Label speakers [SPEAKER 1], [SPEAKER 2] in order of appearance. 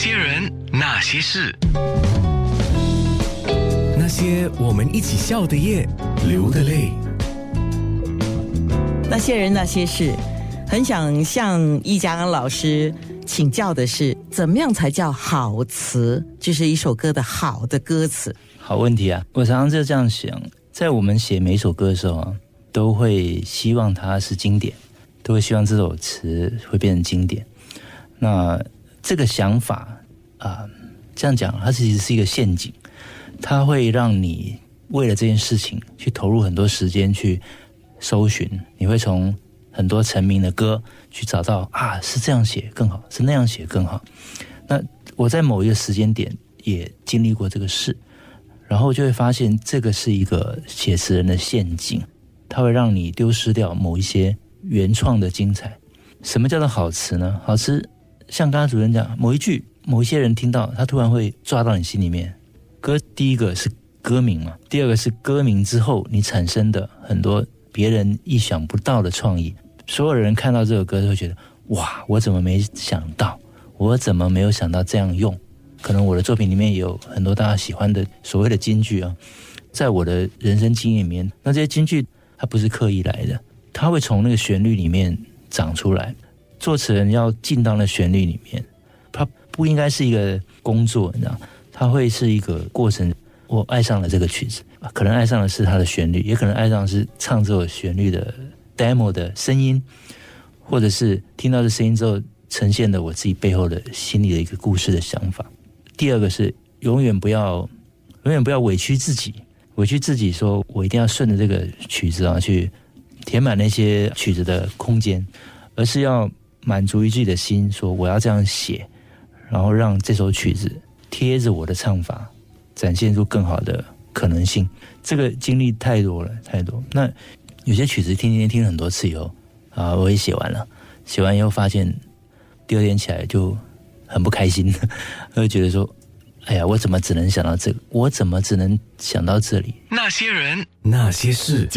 [SPEAKER 1] 些人，那些事，
[SPEAKER 2] 那些我们一起笑的夜，流的泪。
[SPEAKER 3] 那些人，那些事，很想向易家安老师请教的是，怎么样才叫好词？就是一首歌的好的歌词。
[SPEAKER 4] 好问题啊！我常常就这样想，在我们写每首歌的时候啊，都会希望它是经典，都会希望这首词会变成经典。那这个想法啊，这样讲，它其实是一个陷阱，它会让你为了这件事情去投入很多时间去搜寻，你会从很多成名的歌去找到啊，是这样写更好，是那样写更好。那我在某一个时间点也经历过这个事。然后就会发现，这个是一个写词人的陷阱，它会让你丢失掉某一些原创的精彩。什么叫做好词呢？好词，像刚刚主持人讲，某一句，某一些人听到，他突然会抓到你心里面。歌第一个是歌名嘛，第二个是歌名之后你产生的很多别人意想不到的创意。所有人看到这首歌都会觉得，哇，我怎么没想到？我怎么没有想到这样用？可能我的作品里面有很多大家喜欢的所谓的金句啊，在我的人生经验里面，那这些金句它不是刻意来的，它会从那个旋律里面长出来。作词人要进到那旋律里面，它不应该是一个工作，你知道，它会是一个过程。我爱上了这个曲子，可能爱上的是它的旋律，也可能爱上的是唱这首旋律的 demo 的声音，或者是听到这声音之后呈现的我自己背后的心里的一个故事的想法。第二个是永远不要，永远不要委屈自己，委屈自己说，我一定要顺着这个曲子啊去填满那些曲子的空间，而是要满足于自己的心，说我要这样写，然后让这首曲子贴着我的唱法，展现出更好的可能性。这个经历太多了，太多。那有些曲子听听听很多次以后啊，我也写完了，写完以后发现第二天起来就。很不开心，会觉得说：“哎呀，我怎么只能想到这个？我怎么只能想到这里？”
[SPEAKER 1] 那些人，
[SPEAKER 2] 那些事。